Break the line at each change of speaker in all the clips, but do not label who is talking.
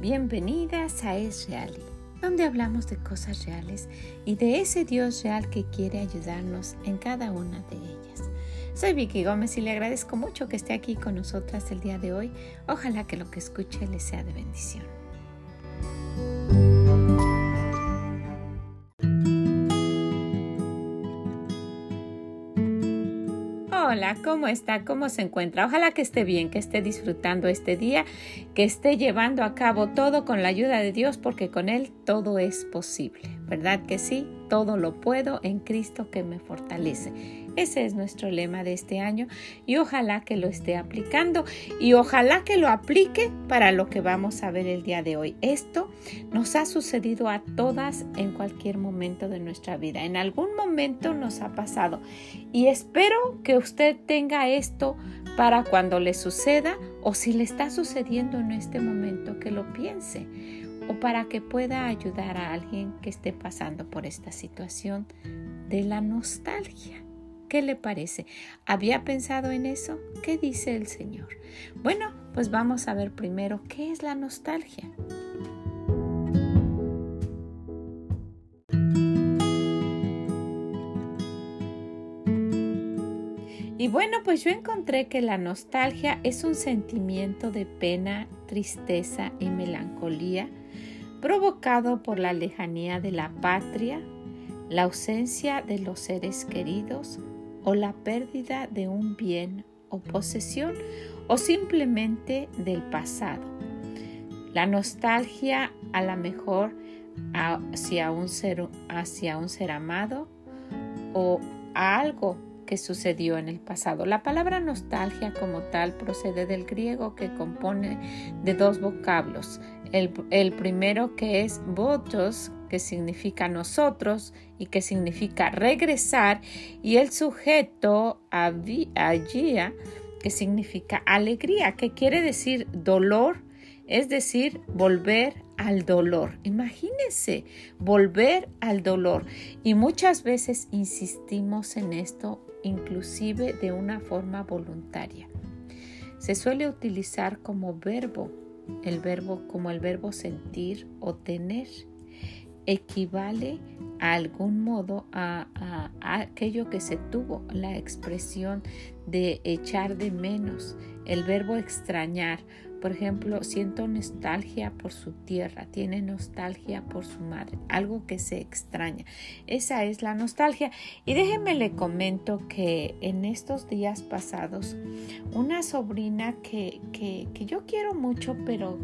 bienvenidas a Es Real, donde hablamos de cosas reales y de ese Dios real que quiere ayudarnos en cada una de ellas. Soy Vicky Gómez y le agradezco mucho que esté aquí con nosotras el día de hoy. Ojalá que lo que escuche le sea de bendición. ¿Cómo está? ¿Cómo se encuentra? Ojalá que esté bien, que esté disfrutando este día, que esté llevando a cabo todo con la ayuda de Dios, porque con Él todo es posible. ¿Verdad que sí? Todo lo puedo en Cristo que me fortalece. Ese es nuestro lema de este año y ojalá que lo esté aplicando y ojalá que lo aplique para lo que vamos a ver el día de hoy. Esto nos ha sucedido a todas en cualquier momento de nuestra vida. En algún momento nos ha pasado y espero que usted tenga esto para cuando le suceda o si le está sucediendo en este momento que lo piense o para que pueda ayudar a alguien que esté pasando por esta situación de la nostalgia. ¿Qué le parece? ¿Había pensado en eso? ¿Qué dice el Señor? Bueno, pues vamos a ver primero qué es la nostalgia. Y bueno, pues yo encontré que la nostalgia es un sentimiento de pena, tristeza y melancolía provocado por la lejanía de la patria, la ausencia de los seres queridos o la pérdida de un bien o posesión o simplemente del pasado. La nostalgia a lo mejor hacia un ser, hacia un ser amado o a algo que sucedió en el pasado. La palabra nostalgia como tal procede del griego que compone de dos vocablos. El, el primero que es votos, que significa nosotros y que significa regresar, y el sujeto agia, que significa alegría, que quiere decir dolor, es decir, volver al dolor. Imagínense, volver al dolor. Y muchas veces insistimos en esto, inclusive de una forma voluntaria. Se suele utilizar como verbo, el verbo como el verbo sentir o tener equivale a algún modo a, aquello que se tuvo, la expresión de echar de menos, el verbo extrañar. Por ejemplo, siento nostalgia por su tierra, tiene nostalgia por su madre, algo que se extraña. Esa es la nostalgia. Y déjenme le comento que en estos días pasados, una sobrina que, que, que yo quiero mucho, pero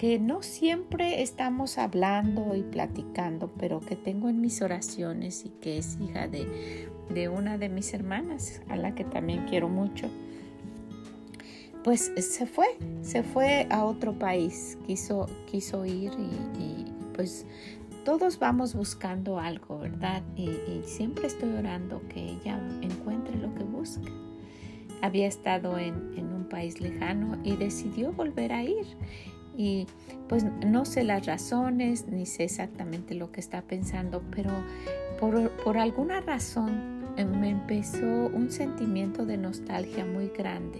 que no siempre estamos hablando y platicando, pero que tengo en mis oraciones y que es hija de, una de mis hermanas, a la que también quiero mucho, pues se fue, se fue a otro país, quiso, quiso ir y, pues todos vamos buscando algo, ¿verdad? Y, y, siempre estoy orando que ella encuentre lo que busca. Había estado en, en, un país lejano y decidió volver a ir y pues no sé las razones ni sé exactamente lo que está pensando, pero por, alguna razón eh, me empezó un sentimiento de nostalgia muy grande.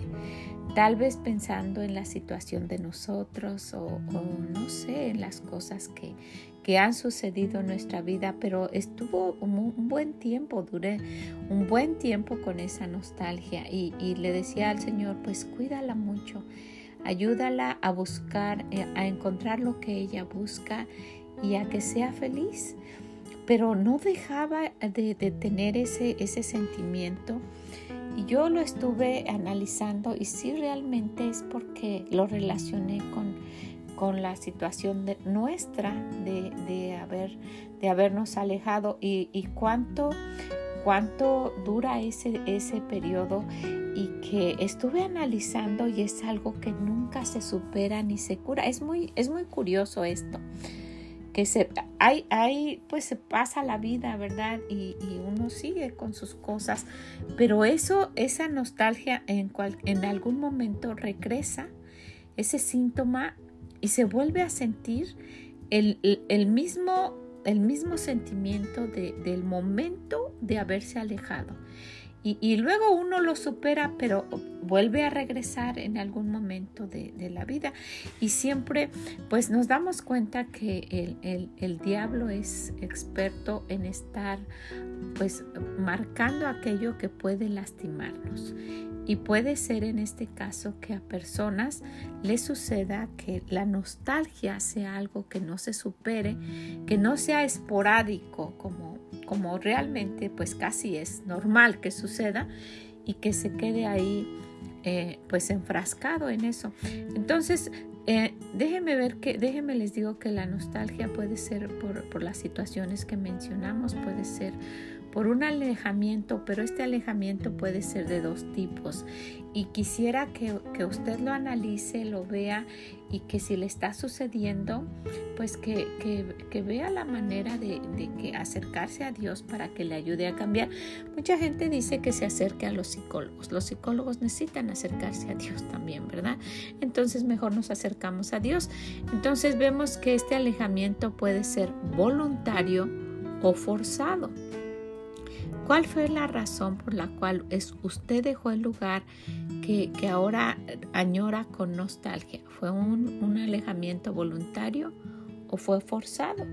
Tal vez pensando en la situación de nosotros o, no sé, en las cosas que, que, han sucedido en nuestra vida, pero estuvo un, buen tiempo, duré un buen tiempo con esa nostalgia y, y le decía al Señor, pues cuídala mucho Ayúdala a buscar, eh, a encontrar lo que ella busca y a que sea feliz. Pero no dejaba de, tener ese, ese sentimiento. Y yo lo estuve analizando y sí realmente es porque lo relacioné con, con la situación de, nuestra de, de, haber, de habernos alejado y, y cuánto cuánto dura ese, ese periodo y que estuve analizando y es algo que nunca se supera ni se cura. Es muy, es muy curioso esto, que se, hay, hay, pues se pasa la vida, ¿verdad? Y, uno sigue con sus cosas, pero eso, esa nostalgia en, cual, en algún momento regresa, ese síntoma y se vuelve a sentir el, el mismo el mismo sentimiento de, del momento de haberse alejado. y, luego uno lo supera, pero vuelve a regresar en algún momento de, la vida. Y siempre pues nos damos cuenta que el, el, diablo es experto en estar pues marcando aquello que puede lastimarnos. Y puede ser en este caso que a personas les suceda que la nostalgia sea algo que no se supere, que no sea esporádico como, como realmente pues casi es normal que suceda y que se quede ahí eh, pues enfrascado en eso. Entonces, eh, déjenme ver que, déjenme les digo que la nostalgia puede ser por, por las situaciones que mencionamos, puede ser por un alejamiento, pero este alejamiento puede ser de dos tipos. Y quisiera que, usted lo analice, lo vea y que si le está sucediendo, pues que, vea la manera de, que acercarse a Dios para que le ayude a cambiar. Mucha gente dice que se acerque a los psicólogos. Los psicólogos necesitan acercarse a Dios también, ¿verdad? Entonces mejor nos acercamos a Dios. Entonces vemos que este alejamiento puede ser voluntario o forzado. ¿Cuál fue la razón por la cual es, usted dejó el lugar que, ahora añora con nostalgia? ¿Fue un, un alejamiento voluntario o fue forzado?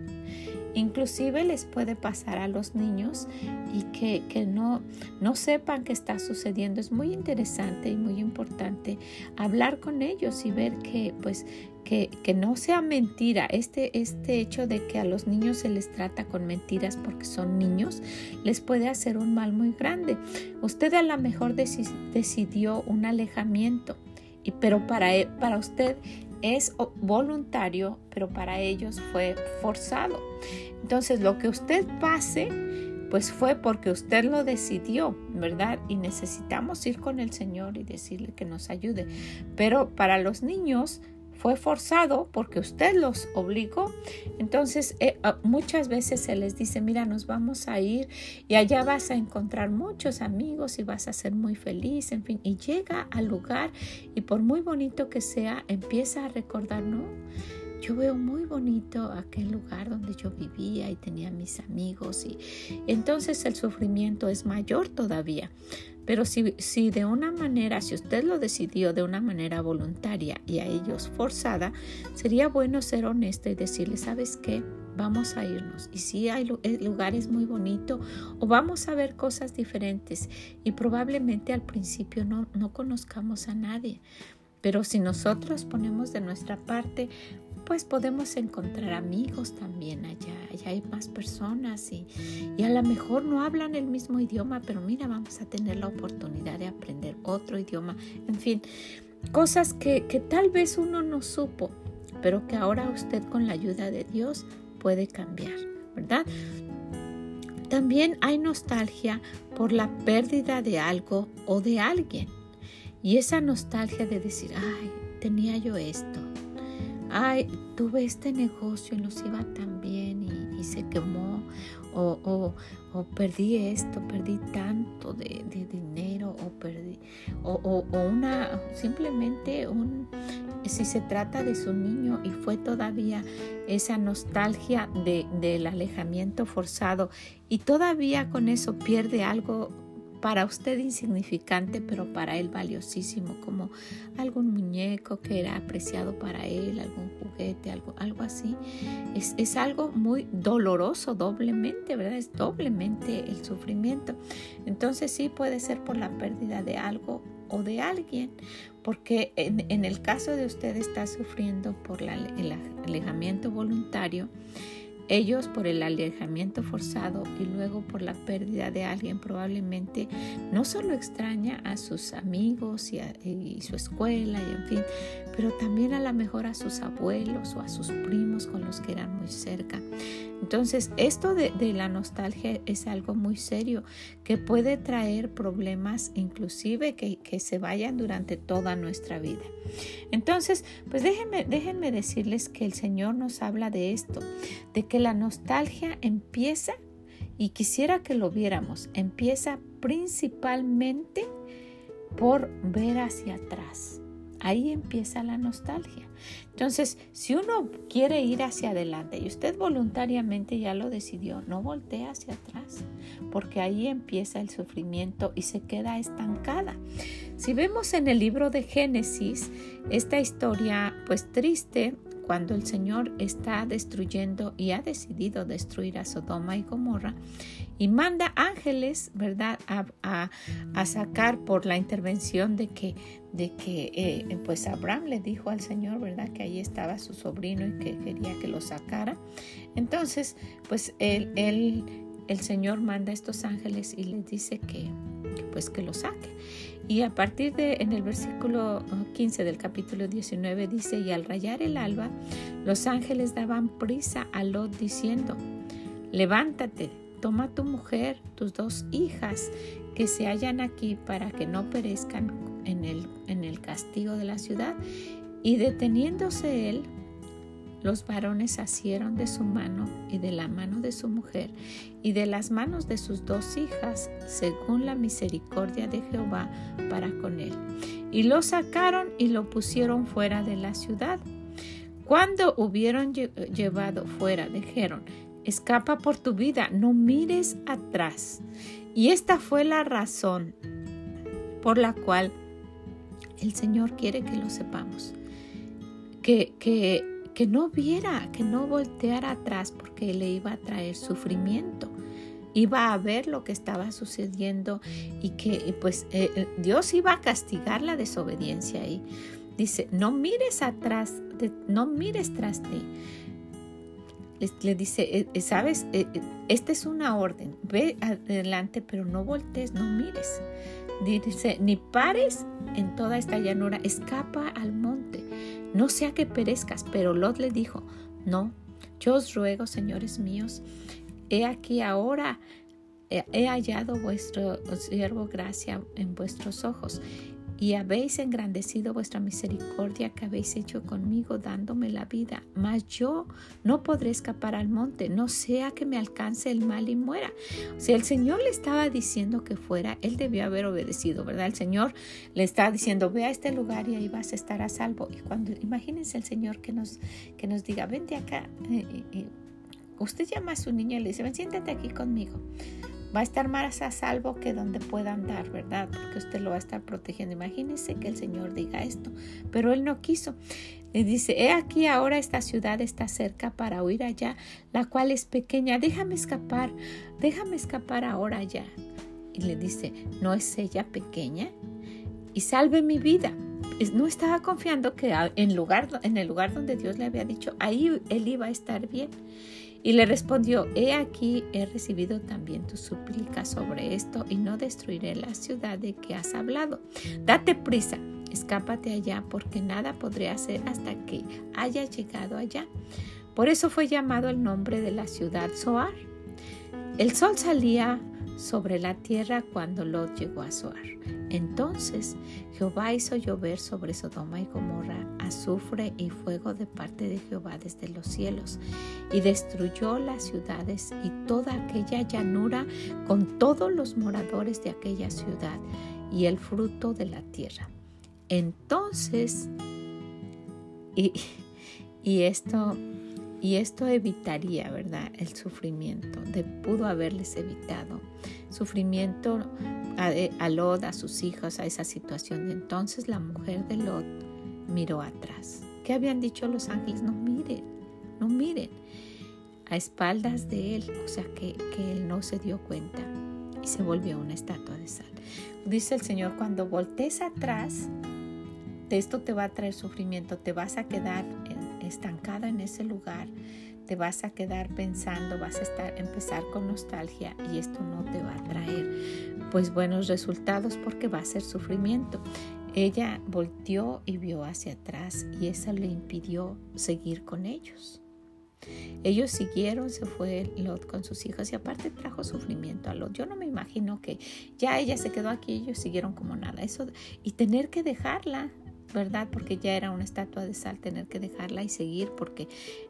Inclusive les puede pasar a los niños y que, que, no, no sepan qué está sucediendo. Es muy interesante y muy importante hablar con ellos y ver que pues que, no sea mentira, este, este hecho de que a los niños se les trata con mentiras porque son niños, les puede hacer un mal muy grande. Usted a lo mejor decidió un alejamiento, y, pero para, e, para usted es voluntario, pero para ellos fue forzado. Entonces, lo que usted pase, pues fue porque usted lo decidió, ¿verdad? Y necesitamos ir con el Señor y decirle que nos ayude. Pero para los niños, fue forzado porque usted los obligó. Entonces eh, ah, muchas veces se les dice, mira, nos vamos a ir y allá vas a encontrar muchos amigos y vas a ser muy feliz, en fin. Y llega al lugar y por muy bonito que sea, empieza a recordar, ¿no? Yo veo muy bonito aquel lugar donde yo vivía y tenía mis amigos y entonces el sufrimiento es mayor todavía. Pero si, si de una manera, si usted lo decidió de una manera voluntaria y a ellos forzada, sería bueno ser honesto y decirle, ¿sabes qué? Vamos a irnos. Y si hay lugares muy bonitos o vamos a ver cosas diferentes y probablemente al principio no, no conozcamos a nadie. Pero si nosotros ponemos de nuestra parte, pues podemos encontrar amigos también allá, allá hay más personas y, a lo mejor no hablan el mismo idioma, pero mira, vamos a tener la oportunidad de aprender otro idioma, en fin, cosas que, que tal vez uno no supo, pero que ahora usted con la ayuda de Dios puede cambiar, ¿verdad? También hay nostalgia por la pérdida de algo o de alguien. Y esa nostalgia de decir, ay, tenía yo esto, ay, tuve este negocio y nos iba tan bien y, se quemó, o, o, perdí esto, perdí tanto de, dinero, o perdí, o, una, simplemente un, si se trata de su niño y fue todavía esa nostalgia de, del alejamiento forzado y todavía con eso pierde algo para usted insignificante, pero para él valiosísimo, como algún muñeco que era apreciado para él, algún juguete, algo, así. Es, es algo muy doloroso doblemente, ¿verdad? Es doblemente el sufrimiento. Entonces sí puede ser por la pérdida de algo o de alguien, porque en, en el caso de usted está sufriendo por el alejamiento voluntario, ellos por el alejamiento forzado y luego por la pérdida de alguien probablemente no solo extraña a sus amigos y, su escuela y en fin, pero también a lo mejor a sus abuelos o a sus primos con los que eran muy cerca. Entonces, esto de, la nostalgia es algo muy serio que puede traer problemas inclusive que, que, se vayan durante toda nuestra vida. Entonces, pues déjenme, déjenme decirles que el Señor nos habla de esto, de que la nostalgia empieza, y quisiera que lo viéramos, empieza principalmente por ver hacia atrás. Ahí empieza la nostalgia. Entonces, si uno quiere ir hacia adelante y usted voluntariamente ya lo decidió, no voltee hacia atrás, porque ahí empieza el sufrimiento y se queda estancada. Si vemos en el libro de Génesis esta historia pues triste cuando el Señor está destruyendo y ha decidido destruir a Sodoma y Gomorra y manda ángeles, ¿verdad?, a, sacar por la intervención de que, de que eh, pues Abraham le dijo al Señor, ¿verdad?, que ahí estaba su sobrino y que quería que lo sacara. Entonces, pues el Señor manda a estos ángeles y les dice que, pues que lo saque. Y a partir de en el versículo 15 uh, del capítulo 19 dice, y al rayar el alba, los ángeles daban prisa a Lot diciendo, levántate, toma tu mujer, tus dos hijas que se hallan aquí para que no perezcan en el, en el castigo de la ciudad. Y deteniéndose él, los varones asieron de su mano y de la mano de su mujer y de las manos de sus dos hijas, según la misericordia de Jehová para con él. Y lo sacaron y lo pusieron fuera de la ciudad. Cuando hubieron llevado fuera, dijeron, escapa por tu vida, no mires atrás. Y esta fue la razón por la cual el Señor quiere que lo sepamos. Que, que que no viera, que no volteara atrás porque le iba a traer sufrimiento. Iba a ver lo que estaba sucediendo y que pues eh, eh, Dios iba a castigar la desobediencia ahí. Dice, no mires atrás, no mires tras ti. Le, dice, eh, sabes, esta es una orden, ve adelante, pero no voltees, no mires. Dice, ni pares en toda esta llanura, escapa al monte no sea que perezcas. Pero Lot le dijo, no, yo os ruego, señores míos, he aquí ahora he hallado vuestro siervo gracia en vuestros ojos y habéis engrandecido vuestra misericordia que habéis hecho conmigo dándome la vida, mas yo no podré escapar al monte, no sea que me alcance el mal y muera. Si el Señor le estaba diciendo que fuera, él debió haber obedecido, ¿verdad? El Señor le está diciendo, ve a este lugar y ahí vas a estar a salvo. Y cuando, imagínense el Señor que nos, que nos diga, vente acá. usted llama a su niño y le dice, ven, siéntate aquí conmigo va a estar más a salvo que donde pueda andar, ¿verdad? Porque usted lo va a estar protegiendo. Imagínese que el Señor diga esto, pero él no quiso. Le dice, he aquí ahora esta ciudad está cerca para huir allá, la cual es pequeña, déjame escapar, déjame escapar ahora ya. Y le dice, ¿no es ella pequeña? Y salve mi vida. No estaba confiando que en, lugar, en el lugar donde Dios le había dicho, ahí él iba a estar bien. Y le respondió, he aquí, he recibido también tu súplica sobre esto y no destruiré la ciudad de que has hablado. Date prisa, escápate allá, porque nada podré hacer hasta que haya llegado allá. Por eso fue llamado el nombre de la ciudad Zoar. El sol salía sobre la tierra cuando Lot llegó a Zoar. Entonces Jehová hizo llover sobre Sodoma y Gomorra azufre y fuego de parte de Jehová desde los cielos, y destruyó las ciudades y toda aquella llanura con todos los moradores de aquella ciudad y el fruto de la tierra. Entonces, y, y esto y esto evitaría, ¿verdad? El sufrimiento, de, pudo haberles evitado sufrimiento a, a, Lot, a sus hijos, a esa situación. Entonces la mujer de Lot miró atrás. ¿Qué habían dicho los ángeles? No miren, no miren. A espaldas de él, o sea que, que él no se dio cuenta y se volvió una estatua de sal. Dice el Señor, cuando voltees atrás, de esto te va a traer sufrimiento, te vas a quedar estancada en ese lugar, te vas a quedar pensando, vas a estar empezar con nostalgia y esto no te va a traer pues buenos resultados porque va a ser sufrimiento. Ella volteó y vio hacia atrás y eso le impidió seguir con ellos. Ellos siguieron, se fue Lot con sus hijos y aparte trajo sufrimiento a Lot. Yo no me imagino que ya ella se quedó aquí, ellos siguieron como nada. Eso y tener que dejarla ¿verdad? Porque ya era una estatua de sal tener que dejarla y seguir porque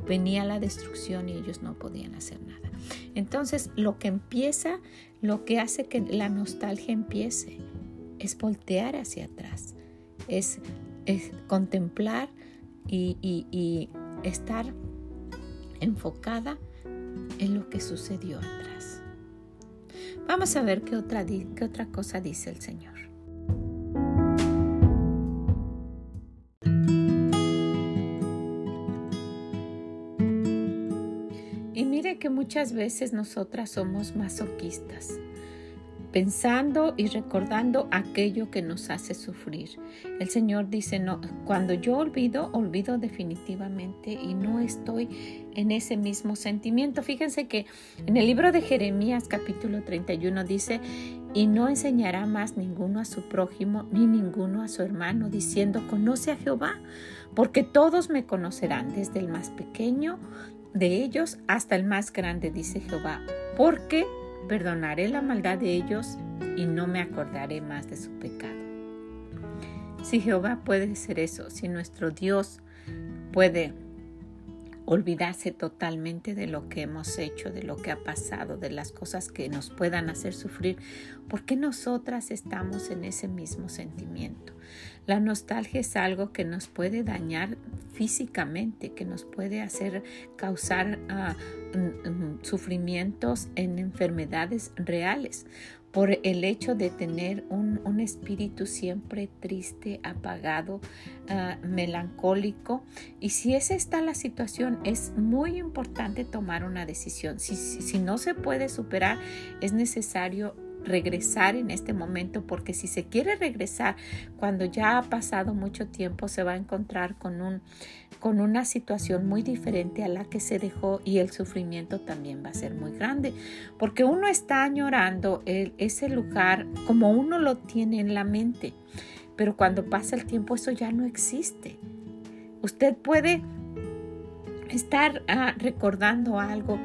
venía la destrucción y ellos no podían hacer nada. Entonces, lo que empieza, lo que hace que la nostalgia empiece, es voltear hacia atrás, es, contemplar y, y estar enfocada en lo que sucedió atrás. Vamos a ver qué otra, qué otra cosa dice el Señor. Que muchas veces nosotras somos masoquistas pensando y recordando aquello que nos hace sufrir. El Señor dice, no, cuando yo olvido, olvido definitivamente y no estoy en ese mismo sentimiento. Fíjense que en el libro de Jeremías capítulo 31 dice, y no enseñará más ninguno a su prójimo ni ninguno a su hermano, diciendo, conoce a Jehová, porque todos me conocerán, desde el más pequeño de ellos hasta el más grande, dice Jehová, porque perdonaré la maldad de ellos y no me acordaré más de su pecado. Si Jehová puede ser eso, si nuestro Dios puede olvidarse totalmente de lo que hemos hecho, de lo que ha pasado, de las cosas que nos puedan hacer sufrir, ¿por qué nosotras estamos en ese mismo sentimiento? La nostalgia es algo que nos puede dañar físicamente, que nos puede hacer causar ah, mm, mm, sufrimientos en enfermedades reales por el hecho de tener un, espíritu siempre triste, apagado, ah, melancólico. Y si esa está la situación, es muy importante tomar una decisión. si no se puede superar, es necesario regresar en este momento, porque si se quiere regresar cuando ya ha pasado mucho tiempo, se va a encontrar con, un, con una situación muy diferente a la que se dejó y el sufrimiento también va a ser muy grande, porque uno está añorando el, ese lugar como uno lo tiene en la mente, pero cuando pasa el tiempo eso ya no existe. Usted puede estar ah, recordando algo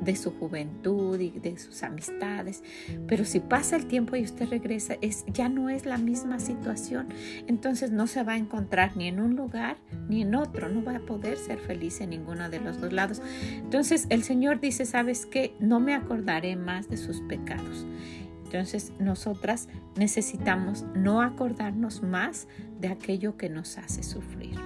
de su juventud y de sus amistades, pero si pasa el tiempo y usted regresa, es, ya no es la misma situación, entonces no se va a encontrar ni en un lugar ni en otro, no va a poder ser feliz en ninguno de los dos lados. Entonces el Señor dice, ¿sabes qué? No me acordaré más de sus pecados. Entonces nosotras necesitamos no acordarnos más de aquello que nos hace sufrir.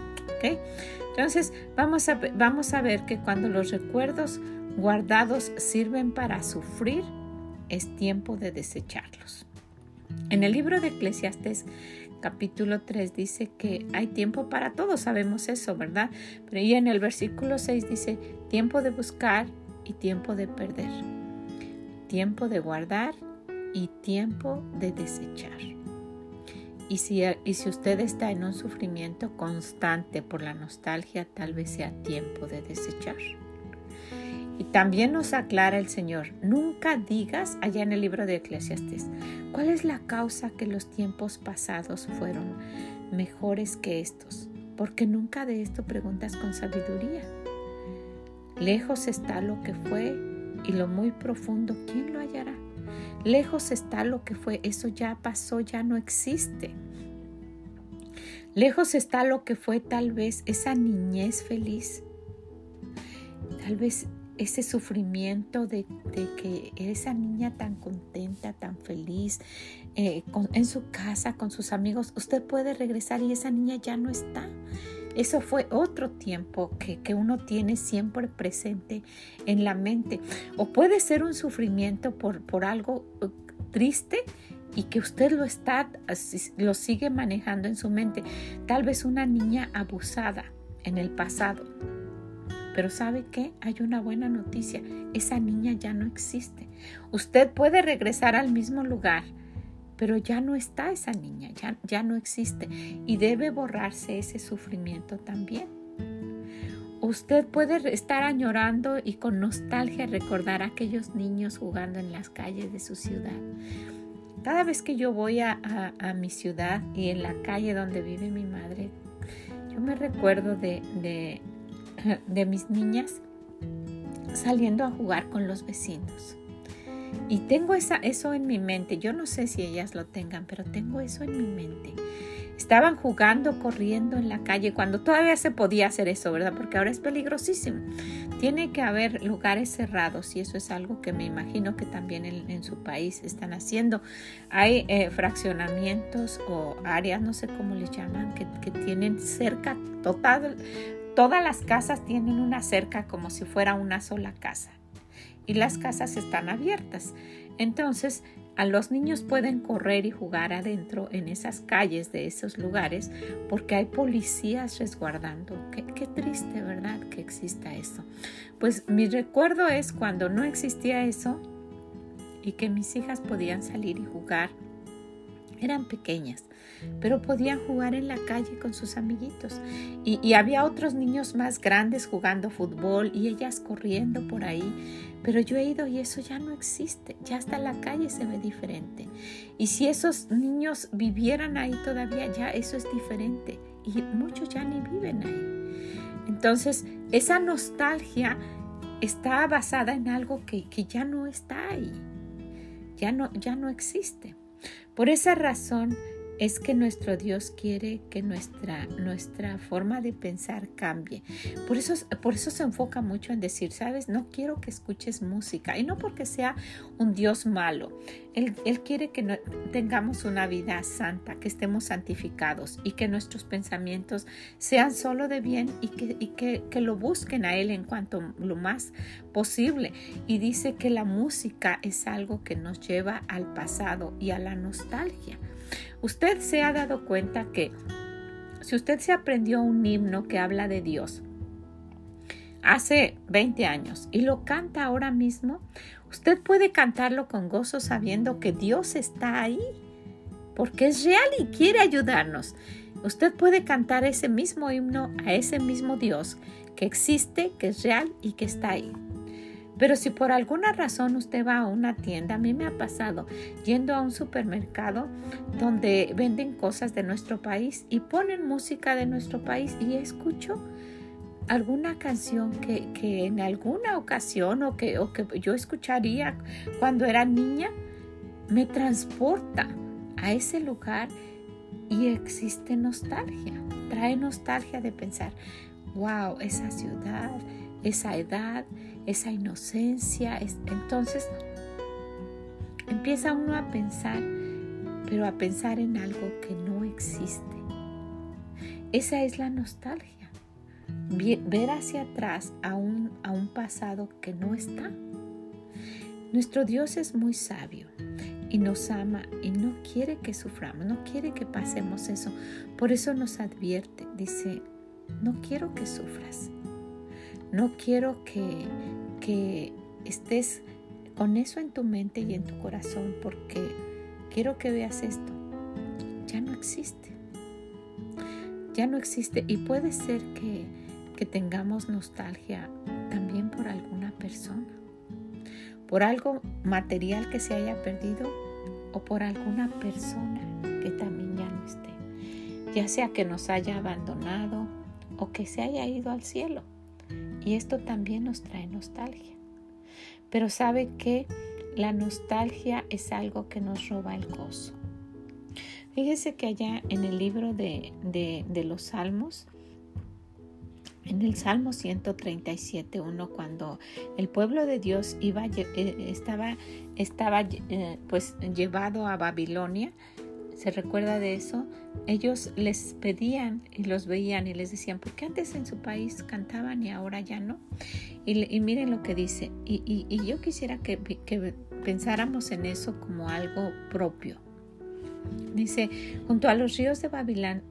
Entonces vamos a, vamos a ver que cuando los recuerdos guardados sirven para sufrir, es tiempo de desecharlos. En el libro de Eclesiastes capítulo 3 dice que hay tiempo para todo, sabemos eso, ¿verdad? Pero y en el versículo 6 dice tiempo de buscar y tiempo de perder, tiempo de guardar y tiempo de desechar. Y si, y si usted está en un sufrimiento constante por la nostalgia, tal vez sea tiempo de desechar. Y también nos aclara el Señor, nunca digas allá en el libro de Eclesiastes, ¿cuál es la causa que los tiempos pasados fueron mejores que estos? Porque nunca de esto preguntas con sabiduría. Lejos está lo que fue y lo muy profundo, ¿quién lo hallará? Lejos está lo que fue, eso ya pasó, ya no existe. Lejos está lo que fue tal vez esa niñez feliz, tal vez ese sufrimiento de, que esa niña tan contenta, tan feliz, eh, en su casa, con sus amigos, usted puede regresar y esa niña ya no está. Eso fue otro tiempo que, que, uno tiene siempre presente en la mente. O puede ser un sufrimiento por, por algo uh, triste y que usted lo está, lo sigue manejando en su mente. Tal vez una niña abusada en el pasado. Pero ¿sabe qué? Hay una buena noticia. Esa niña ya no existe. Usted puede regresar al mismo lugar pero ya no está esa niña, ya, ya no existe y debe borrarse ese sufrimiento también. Usted puede estar añorando y con nostalgia recordar a aquellos niños jugando en las calles de su ciudad. Cada vez que yo voy a, mi ciudad y en la calle donde vive mi madre, yo me recuerdo de, de, de mis niñas saliendo a jugar con los vecinos. Y tengo esa, eso en mi mente. Yo no sé si ellas lo tengan, pero tengo eso en mi mente. Estaban jugando, corriendo en la calle cuando todavía se podía hacer eso, ¿verdad? Porque ahora es peligrosísimo. Tiene que haber lugares cerrados y eso es algo que me imagino que también en, su país están haciendo. Hay eh, fraccionamientos o áreas, no sé cómo les llaman, que, que tienen cerca total. Todas las casas tienen una cerca como si fuera una sola casa y las casas están abiertas. Entonces, a los niños pueden correr y jugar adentro en esas calles de esos lugares porque hay policías resguardando. Qué, triste, ¿verdad? Que exista eso. Pues mi recuerdo es cuando no existía eso y que mis hijas podían salir y jugar. Eran pequeñas pero podían jugar en la calle con sus amiguitos. Y, había otros niños más grandes jugando fútbol y ellas corriendo por ahí. Pero yo he ido y eso ya no existe, ya hasta la calle se ve diferente. Y si esos niños vivieran ahí todavía, ya eso es diferente. Y muchos ya ni viven ahí. Entonces, esa nostalgia está basada en algo que, que ya no está ahí, ya no, ya no existe. Por esa razón, es que nuestro Dios quiere que nuestra, nuestra forma de pensar cambie. Por eso, por eso se enfoca mucho en decir, sabes, no quiero que escuches música y no porque sea un Dios malo. Él, quiere que tengamos una vida santa, que estemos santificados y que nuestros pensamientos sean solo de bien y, que, y que, que lo busquen a Él en cuanto lo más posible. Y dice que la música es algo que nos lleva al pasado y a la nostalgia. Usted se ha dado cuenta que si usted se aprendió un himno que habla de Dios hace 20 años y lo canta ahora mismo, usted puede cantarlo con gozo sabiendo que Dios está ahí, porque es real y quiere ayudarnos. Usted puede cantar ese mismo himno a ese mismo Dios que existe, que es real y que está ahí. Pero si por alguna razón usted va a una tienda, a mí me ha pasado yendo a un supermercado donde venden cosas de nuestro país y ponen música de nuestro país y escucho alguna canción que, en alguna ocasión o que, o que yo escucharía cuando era niña, me transporta a ese lugar y existe nostalgia. Trae nostalgia de pensar, wow, esa ciudad, esa edad, esa inocencia. entonces empieza uno a pensar, pero a pensar en algo que no existe. Esa es la nostalgia. Ver hacia atrás a un, a un pasado que no está. Nuestro Dios es muy sabio y nos ama y no quiere que suframos, no quiere que pasemos eso. Por eso nos advierte, dice, no quiero que sufras. No quiero que, que estés con eso en tu mente y en tu corazón porque quiero que veas esto. Ya no existe. Ya no existe y puede ser que, que tengamos nostalgia también por alguna persona, por algo material que se haya perdido o por alguna persona que también ya no esté, ya sea que nos haya abandonado o que se haya ido al cielo. Y esto también nos trae nostalgia. Pero sabe que la nostalgia es algo que nos roba el gozo. Fíjese que allá en el libro de, los Salmos, en el Salmo 137, uno cuando el pueblo de Dios iba, eh, estaba, estaba eh, pues llevado a Babilonia, ¿Se recuerda de eso? Ellos les pedían y los veían y les decían, ¿por qué antes en su país cantaban y ahora ya no? Y, miren lo que dice. Y, yo quisiera que, pensáramos en eso como algo propio. Dice, junto a los ríos de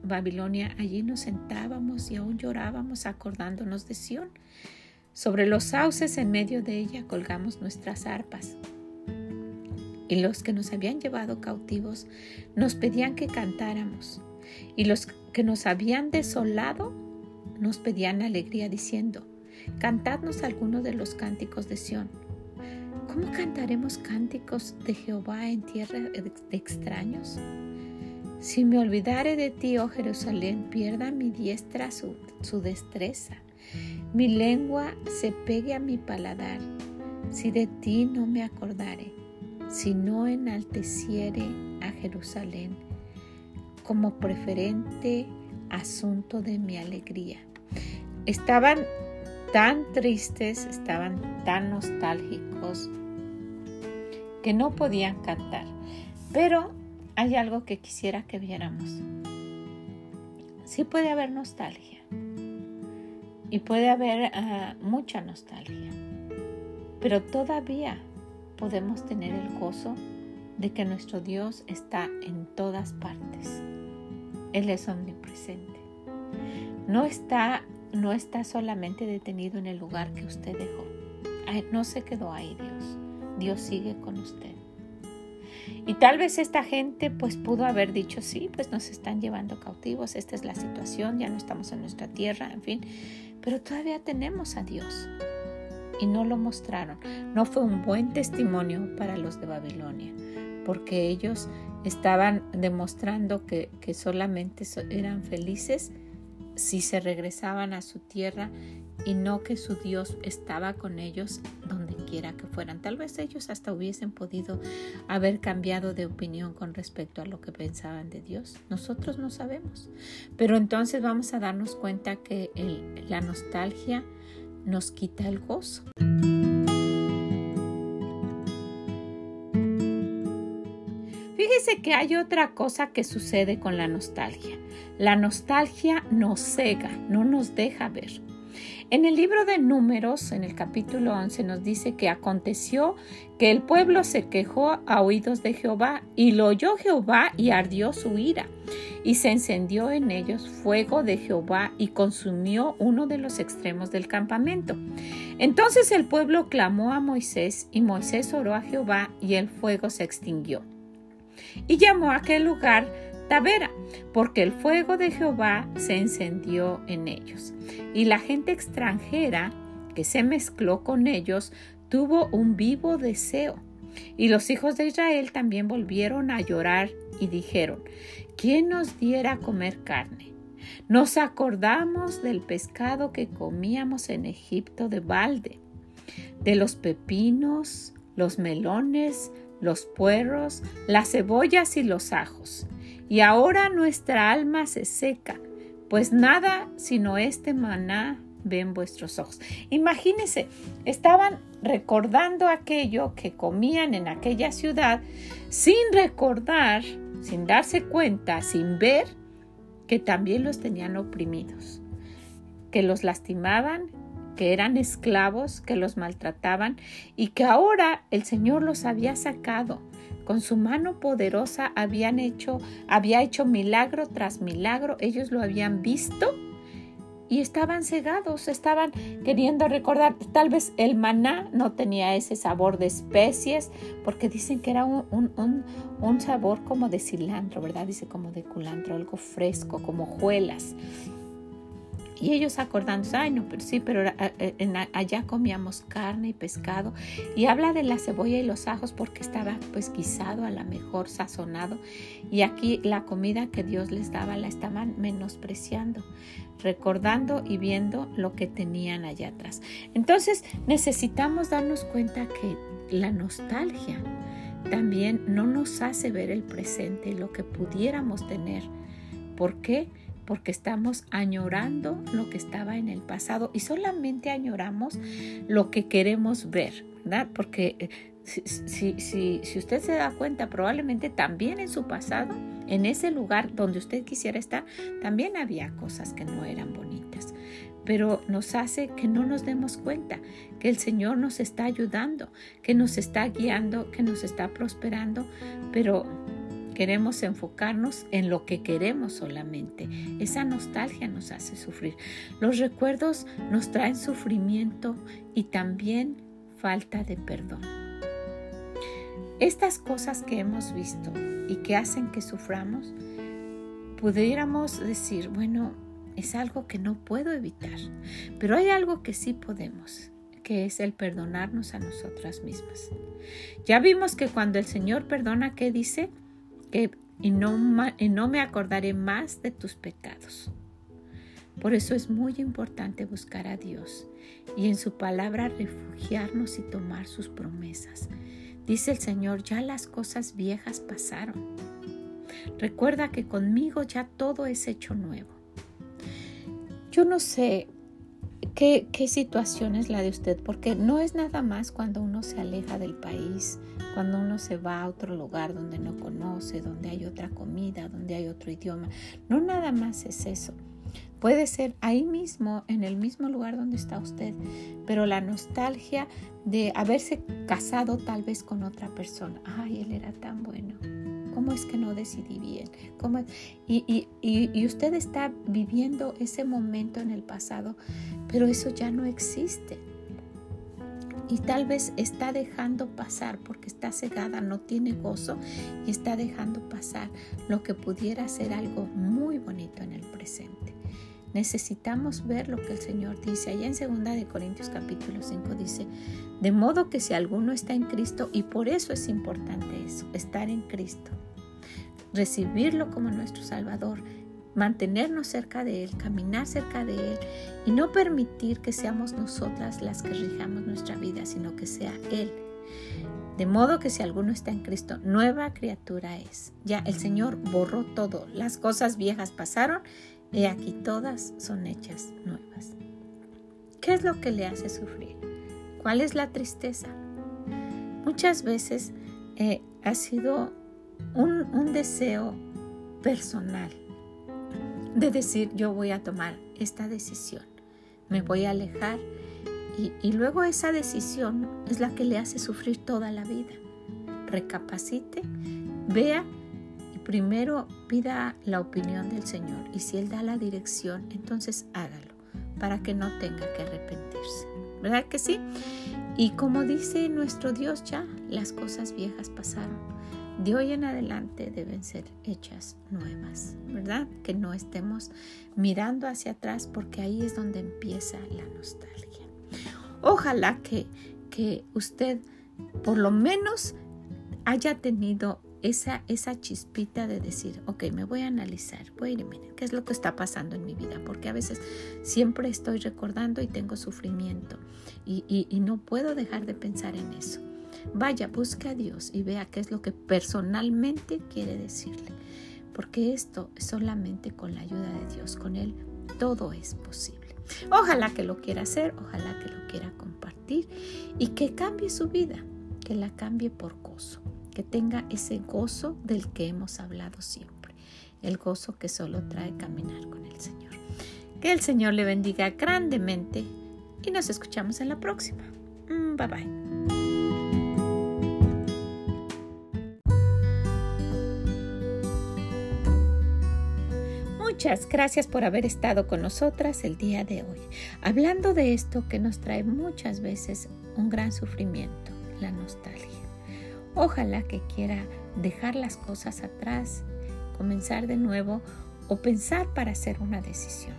Babilonia, allí nos sentábamos y aún llorábamos acordándonos de Sión. Sobre los sauces en medio de ella colgamos nuestras arpas y los que nos habían llevado cautivos nos pedían que cantáramos, y los que nos habían desolado nos pedían alegría diciendo, cantadnos alguno de los cánticos de Sión. ¿Cómo cantaremos cánticos de Jehová en tierra de extraños? Si me olvidare de ti, oh Jerusalén, pierda mi diestra su, su destreza, mi lengua se pegue a mi paladar, si de ti no me acordare si no enalteciere a Jerusalén como preferente asunto de mi alegría. Estaban tan tristes, estaban tan nostálgicos que no podían cantar. Pero hay algo que quisiera que viéramos. Sí puede haber nostalgia y puede haber ah, mucha nostalgia. pero todavía podemos tener el gozo de que nuestro Dios está en todas partes. Él es omnipresente. No está, no está solamente detenido en el lugar que usted dejó. No se quedó ahí Dios. Dios sigue con usted. Y tal vez esta gente pues pudo haber dicho, sí, pues nos están llevando cautivos, esta es la situación, ya no estamos en nuestra tierra, en fin, pero todavía tenemos a Dios. Y no lo mostraron. No fue un buen testimonio para los de Babilonia, porque ellos estaban demostrando que, que solamente eran felices si se regresaban a su tierra y no que su Dios estaba con ellos donde quiera que fueran. Tal vez ellos hasta hubiesen podido haber cambiado de opinión con respecto a lo que pensaban de Dios. Nosotros no sabemos. Pero entonces vamos a darnos cuenta que la nostalgia nos quita el gozo. Fíjese que hay otra cosa que sucede con la nostalgia. La nostalgia nos cega, no nos deja ver. En el libro de Números, en el capítulo 11, nos dice que aconteció que el pueblo se quejó a oídos de Jehová y lo oyó Jehová y ardió su ira y se encendió en ellos fuego de Jehová y consumió uno de los extremos del campamento. Entonces el pueblo clamó a Moisés y Moisés oró a Jehová y el fuego se extinguió. Y llamó a aquel lugar Tavera, porque el fuego de Jehová se encendió en ellos. Y la gente extranjera que se mezcló con ellos tuvo un vivo deseo. Y los hijos de Israel también volvieron a llorar y dijeron, ¿quién nos diera comer carne? Nos acordamos del pescado que comíamos en Egipto de balde, de los pepinos, los melones, los puerros, las cebollas y los ajos. Y ahora nuestra alma se seca, pues nada sino este maná ven vuestros ojos. Imagínense, estaban recordando aquello que comían en aquella ciudad sin recordar, sin darse cuenta, sin ver que también los tenían oprimidos, que los lastimaban, que eran esclavos, que los maltrataban y que ahora el Señor los había sacado. Con su mano poderosa habían hecho, había hecho milagro tras milagro, ellos lo habían visto y estaban cegados, estaban queriendo recordar, tal vez el maná no tenía ese sabor de especies, porque dicen que era un, un sabor como de cilantro, ¿verdad? Dice como de culantro, algo fresco, como hojuelas. Y ellos acordándose, ay no, pero sí, pero eh, allá comíamos carne y pescado. Y habla de la cebolla y los ajos porque estaba pues guisado, a lo mejor sazonado. Y aquí la comida que Dios les daba la estaban menospreciando, recordando y viendo lo que tenían allá atrás. Entonces necesitamos darnos cuenta que la nostalgia también no nos hace ver el presente lo que pudiéramos tener. ¿Por qué? Porque estamos añorando lo que estaba en el pasado y solamente añoramos lo que queremos ver, ¿verdad? Porque eh, si, si, usted se da cuenta, probablemente también en su pasado, en ese lugar donde usted quisiera estar, también había cosas que no eran bonitas. Pero nos hace que no nos demos cuenta que el Señor nos está ayudando, que nos está guiando, que nos está prosperando, pero Queremos enfocarnos en lo que queremos solamente. Esa nostalgia nos hace sufrir. Los recuerdos nos traen sufrimiento y también falta de perdón. Estas cosas que hemos visto y que hacen que suframos, pudiéramos decir, bueno, es algo que no puedo evitar, pero hay algo que sí podemos que es el perdonarnos a nosotras mismas. Ya vimos que cuando el Señor perdona, ¿qué dice? Y, no, me acordaré más de tus pecados. Por eso es muy importante buscar a Dios y en su palabra refugiarnos y tomar sus promesas. Dice el Señor, ya las cosas viejas pasaron. Recuerda que conmigo ya todo es hecho nuevo. Yo no sé qué, situación es la de usted, porque no es nada más cuando uno se aleja del país, cuando uno se va a otro lugar donde no conoce, donde hay otra comida, donde hay otro idioma. No nada más es eso. Puede ser ahí mismo, en el mismo lugar donde está usted, pero la nostalgia de haberse casado tal vez con otra persona. Ay, él era tan bueno. ¿Cómo es que no decidí bien? ¿Cómo y, usted está viviendo ese momento en el pasado, pero eso ya no existe y tal vez está dejando pasar porque está cegada, no tiene gozo y está dejando pasar lo que pudiera ser algo muy bonito en el presente. Necesitamos ver lo que el Señor dice. Allá en 2 de Corintios capítulo 5 dice, de modo que si alguno está en Cristo, y por eso es importante eso, estar en Cristo, recibirlo como nuestro Salvador, mantenernos cerca de Él, caminar cerca de Él y no permitir que seamos nosotras las que rijamos nuestra vida, sino que sea Él. De modo que si alguno está en Cristo, nueva criatura es. Ya el Señor borró todo, las cosas viejas pasaron y aquí todas son hechas nuevas. ¿Qué es lo que le hace sufrir? ¿Cuál es la tristeza? Muchas veces eh, ha sido un, deseo personal de decir yo voy a tomar esta decisión, me voy a alejar y, luego esa decisión es la que le hace sufrir toda la vida. Recapacite, vea y primero pida la opinión del Señor y si Él da la dirección, entonces hágalo para que no tenga que arrepentirse. ¿Verdad que sí? Y como dice nuestro Dios ya, las cosas viejas pasaron de hoy en adelante deben ser hechas nuevas, ¿verdad? Que no estemos mirando hacia atrás porque ahí es donde empieza la nostalgia. Ojalá que, que usted por lo menos haya tenido esa, esa chispita de decir, ok, me voy a analizar, voy a ir, ¿qué es lo que está pasando en mi vida? Porque a veces siempre estoy recordando y tengo sufrimiento y, y no puedo dejar de pensar en eso. Vaya, busque a Dios y vea qué es lo que personalmente quiere decirle. Porque esto es solamente con la ayuda de Dios, con Él todo es posible. Ojalá que lo quiera hacer, ojalá que lo quiera compartir y que cambie su vida, que la cambie por gozo, que tenga ese gozo del que hemos hablado siempre, el gozo que solo trae caminar con el Señor. Que el Señor le bendiga grandemente y nos escuchamos en la próxima. Mm, bye bye. Muchas gracias por haber estado con nosotras el día de hoy, hablando de esto que nos trae muchas veces un gran sufrimiento, la nostalgia. Ojalá que quiera dejar las cosas atrás, comenzar de nuevo o pensar para hacer una decisión,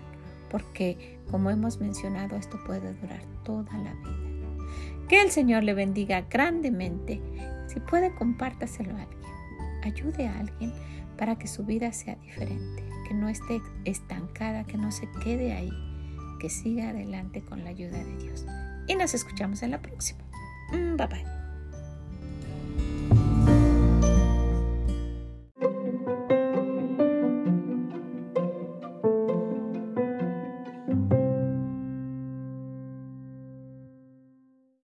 porque como hemos mencionado, esto puede durar toda la vida. Que el Señor le bendiga grandemente. Si puede, compártaselo a alguien. Ayude a alguien para que su vida sea diferente no esté estancada, que no se quede ahí, que siga adelante con la ayuda de Dios. Y nos escuchamos en la próxima. Mm, bye bye.